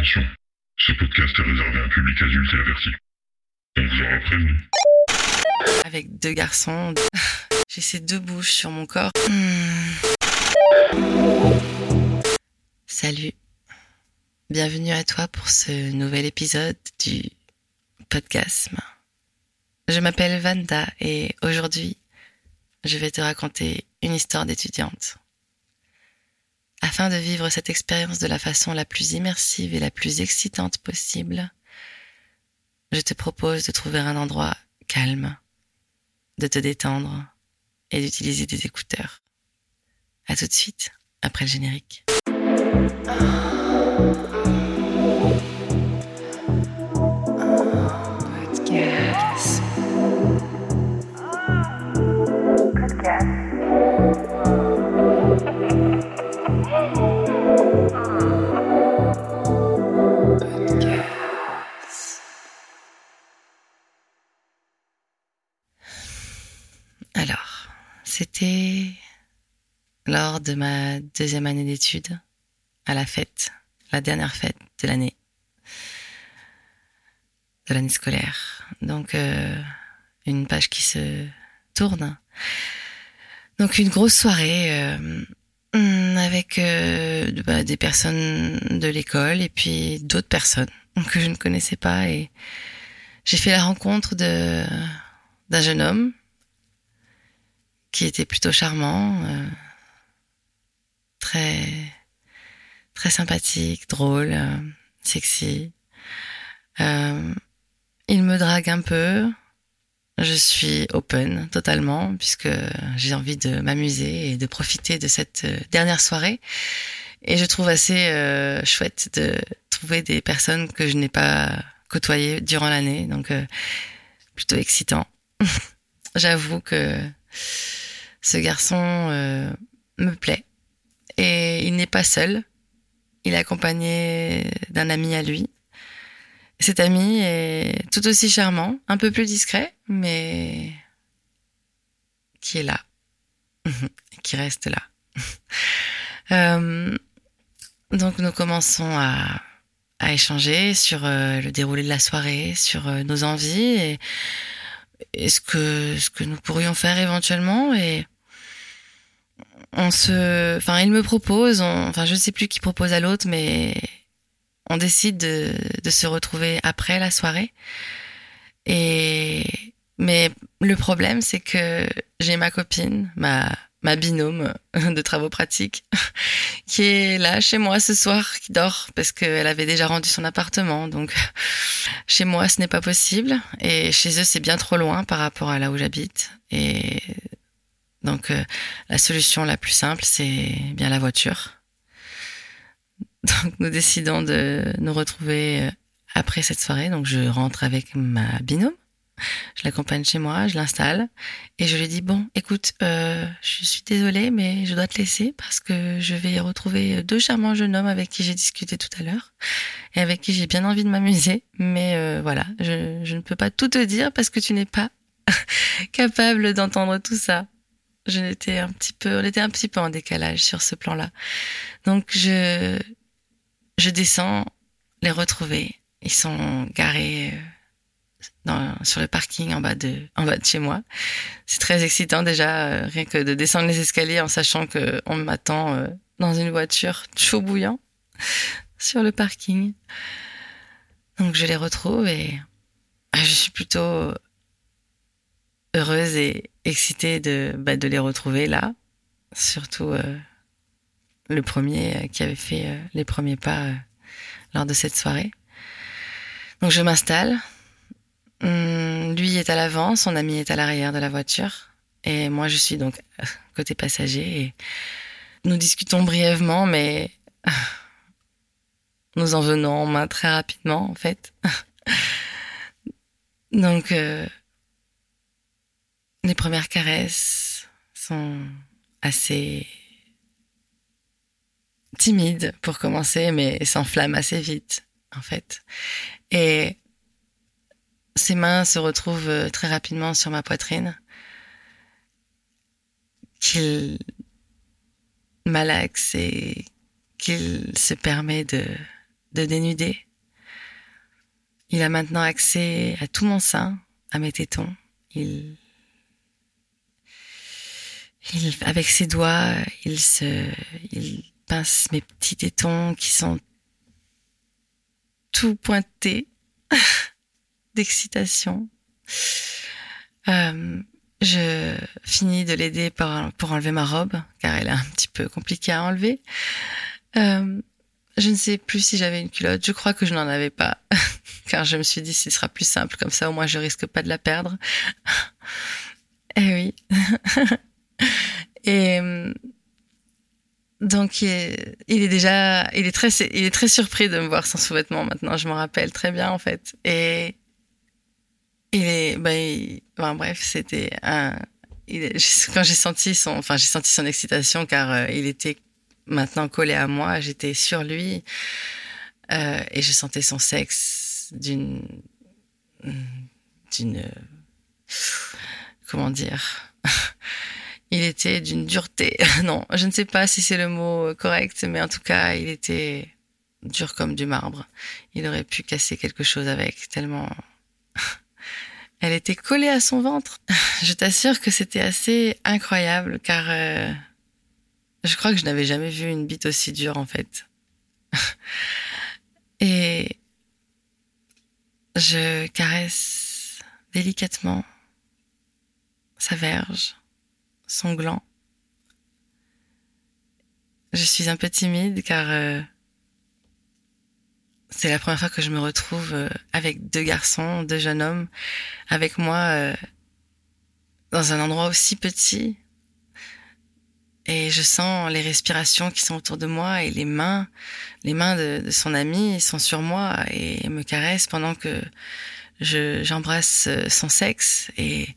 Attention, ce podcast est réservé à un public adulte et averti. On vous aura prévenu. Avec deux garçons, j'ai ces deux bouches sur mon corps. Hmm. Salut. Bienvenue à toi pour ce nouvel épisode du podcast. Je m'appelle Vanda et aujourd'hui, je vais te raconter une histoire d'étudiante. Afin de vivre cette expérience de la façon la plus immersive et la plus excitante possible, je te propose de trouver un endroit calme, de te détendre et d'utiliser des écouteurs. À tout de suite, après le générique. Alors, c'était lors de ma deuxième année d'études, à la fête, la dernière fête de l'année, de l'année scolaire. Donc, euh, une page qui se tourne. Donc, une grosse soirée euh, avec euh, bah, des personnes de l'école et puis d'autres personnes que je ne connaissais pas. Et j'ai fait la rencontre de d'un jeune homme qui était plutôt charmant, euh, très très sympathique, drôle, euh, sexy. Il me drague un peu. Je suis open totalement puisque j'ai envie de m'amuser et de profiter de cette dernière soirée. Et je trouve assez chouette de trouver des personnes que je n'ai pas côtoyées durant l'année, donc plutôt excitant. J'avoue que ce garçon euh, me plaît. Et il n'est pas seul. Il est accompagné d'un ami à lui. Cet ami est tout aussi charmant, un peu plus discret, mais qui est là, qui reste là. euh, donc nous commençons à, échanger sur euh, le déroulé de la soirée, sur euh, nos envies et, et, ce que ce que nous pourrions faire éventuellement et on se, enfin, il me propose, enfin, je ne sais plus qui propose à l'autre, mais on décide de, de se retrouver après la soirée. Et, mais le problème, c'est que j'ai ma copine, ma, ma binôme de travaux pratiques, qui est là chez moi ce soir, qui dort parce qu'elle avait déjà rendu son appartement. Donc, chez moi, ce n'est pas possible. Et chez eux, c'est bien trop loin par rapport à là où j'habite. Et donc euh, la solution la plus simple, c'est bien la voiture. Donc nous décidons de nous retrouver euh, après cette soirée. Donc je rentre avec ma binôme, je l'accompagne chez moi, je l'installe et je lui dis bon, écoute, euh, je suis désolée, mais je dois te laisser parce que je vais retrouver deux charmants jeunes hommes avec qui j'ai discuté tout à l'heure et avec qui j'ai bien envie de m'amuser. Mais euh, voilà, je, je ne peux pas tout te dire parce que tu n'es pas capable d'entendre tout ça je n'étais un petit peu, on était un petit peu en décalage sur ce plan-là. Donc je, je descends les retrouver. Ils sont garés euh, sur le parking en bas de, chez moi. C'est très excitant déjà, euh, rien que de descendre les escaliers en sachant que on m'attend euh, dans une voiture chaud bouillant sur le parking. Donc je les retrouve et je suis plutôt heureuse et excitée de, bah, de les retrouver là. Surtout le premier euh, qui avait fait euh, les premiers pas euh, lors de cette soirée. Donc je m'installe. Hum, lui est à l'avant, son ami est à l'arrière de la voiture. Et moi je suis donc côté passager. Nous discutons brièvement, mais nous en venons en main très rapidement en fait. donc les premières caresses sont assez timides pour commencer, mais s'enflamment assez vite, en fait. Et ses mains se retrouvent très rapidement sur ma poitrine, qu'il malaxe et qu'il se permet de de dénuder. Il a maintenant accès à tout mon sein, à mes tétons. Il, il avec ses doigts, il se, il pince mes petits tétons qui sont tout pointés d'excitation. Euh, je finis de l'aider pour, pour enlever ma robe, car elle est un petit peu compliquée à enlever. Euh, je ne sais plus si j'avais une culotte. Je crois que je n'en avais pas, car je me suis dit ce sera plus simple comme ça, au moins je risque pas de la perdre. Eh oui. Et donc il est, déjà, il est très, il est très surpris de me voir sans sous-vêtements maintenant. Je m'en rappelle très bien en fait. Et il est, ben, bref, c'était un. Il quand j'ai senti son, enfin j'ai senti son excitation car euh, il était maintenant collé à moi, j'étais sur lui euh, et je sentais son sexe d'une, d'une, comment dire? Il était d'une dureté. non, je ne sais pas si c'est le mot correct, mais en tout cas, il était dur comme du marbre. Il aurait pu casser quelque chose avec, tellement elle était collée à son ventre. Je t'assure que c'était assez incroyable car euh, je crois que je n'avais jamais vu une bite aussi dure en fait. Et je caresse délicatement sa verge, son gland. Je suis un peu timide car euh, c'est la première fois que je me retrouve euh, avec deux garçons, deux jeunes hommes, avec moi euh, dans un endroit aussi petit. Et je sens les respirations qui sont autour de moi et les mains, les mains de, son ami sont sur moi et me caressent pendant que je, j'embrasse euh, son sexe et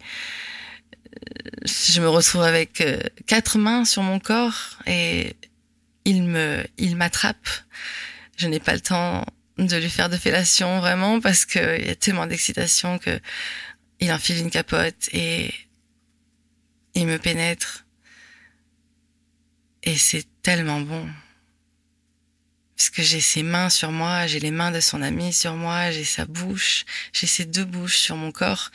je me retrouve avec quatre mains sur mon corps et il me, il m'attrape. Je n'ai pas le temps de lui faire de fellation vraiment parce que il y a tellement d'excitation que il enfile une capote et il me pénètre et c'est tellement bon puisque j'ai ses mains sur moi, j'ai les mains de son ami sur moi, j'ai sa bouche, j'ai ses deux bouches sur mon corps.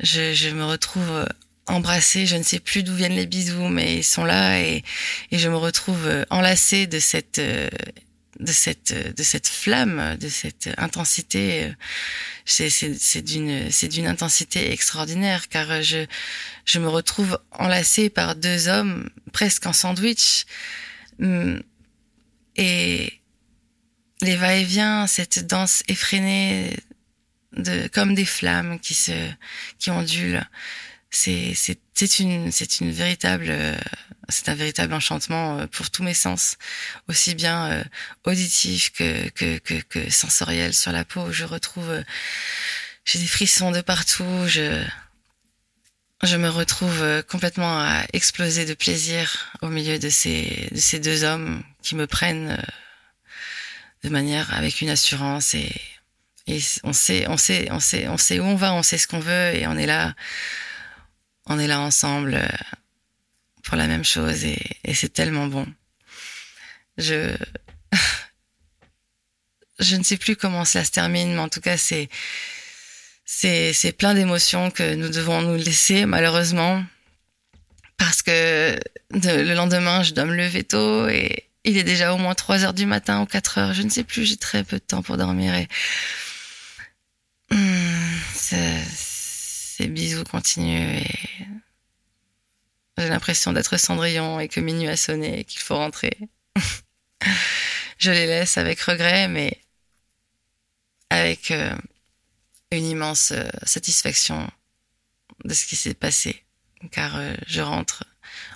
Je, je me retrouve embrassée, je ne sais plus d'où viennent les bisous, mais ils sont là et, et je me retrouve enlacée de cette de cette de cette flamme, de cette intensité. C'est c'est d'une c'est d'une intensité extraordinaire car je je me retrouve enlacée par deux hommes presque en sandwich hum, et les va-et-vient, cette danse effrénée de comme des flammes qui se qui ondulent. C'est c'est une c'est une véritable c'est un véritable enchantement euh, pour tous mes sens, aussi bien euh, auditif que, que, que, que, sensoriel sur la peau. Je retrouve, euh, j'ai des frissons de partout. Je, je me retrouve complètement à exploser de plaisir au milieu de ces, de ces deux hommes qui me prennent de manière avec une assurance et, et on sait, on sait, on sait, on sait où on va, on sait ce qu'on veut et on est là, on est là ensemble pour la même chose et, c'est tellement bon. Je je ne sais plus comment cela se termine, mais en tout cas c'est c'est c'est plein d'émotions que nous devons nous laisser malheureusement parce que le lendemain je dois me lever tôt et il est déjà au moins 3 heures du matin ou 4 heures, je ne sais plus, j'ai très peu de temps pour dormir et hmm, ces bisous continuent et j'ai l'impression d'être Cendrillon et que minuit a sonné et qu'il faut rentrer. je les laisse avec regret, mais avec euh, une immense euh, satisfaction de ce qui s'est passé, car euh, je rentre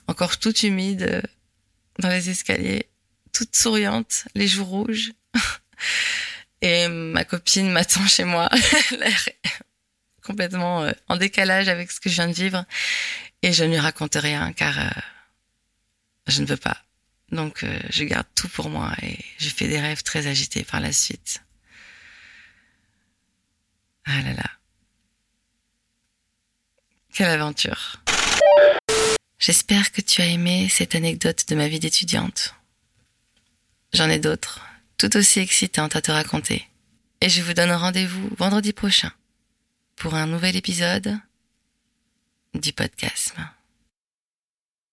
encore toute humide dans les escaliers, toute souriante, les joues rouges, et ma copine m'attend chez moi, complètement en décalage avec ce que je viens de vivre, et je ne lui raconte rien car euh, je ne veux pas. Donc euh, je garde tout pour moi et je fais des rêves très agités par la suite. Ah là là. Quelle aventure. J'espère que tu as aimé cette anecdote de ma vie d'étudiante. J'en ai d'autres, tout aussi excitantes à te raconter. Et je vous donne rendez-vous vendredi prochain pour un nouvel épisode du podcast.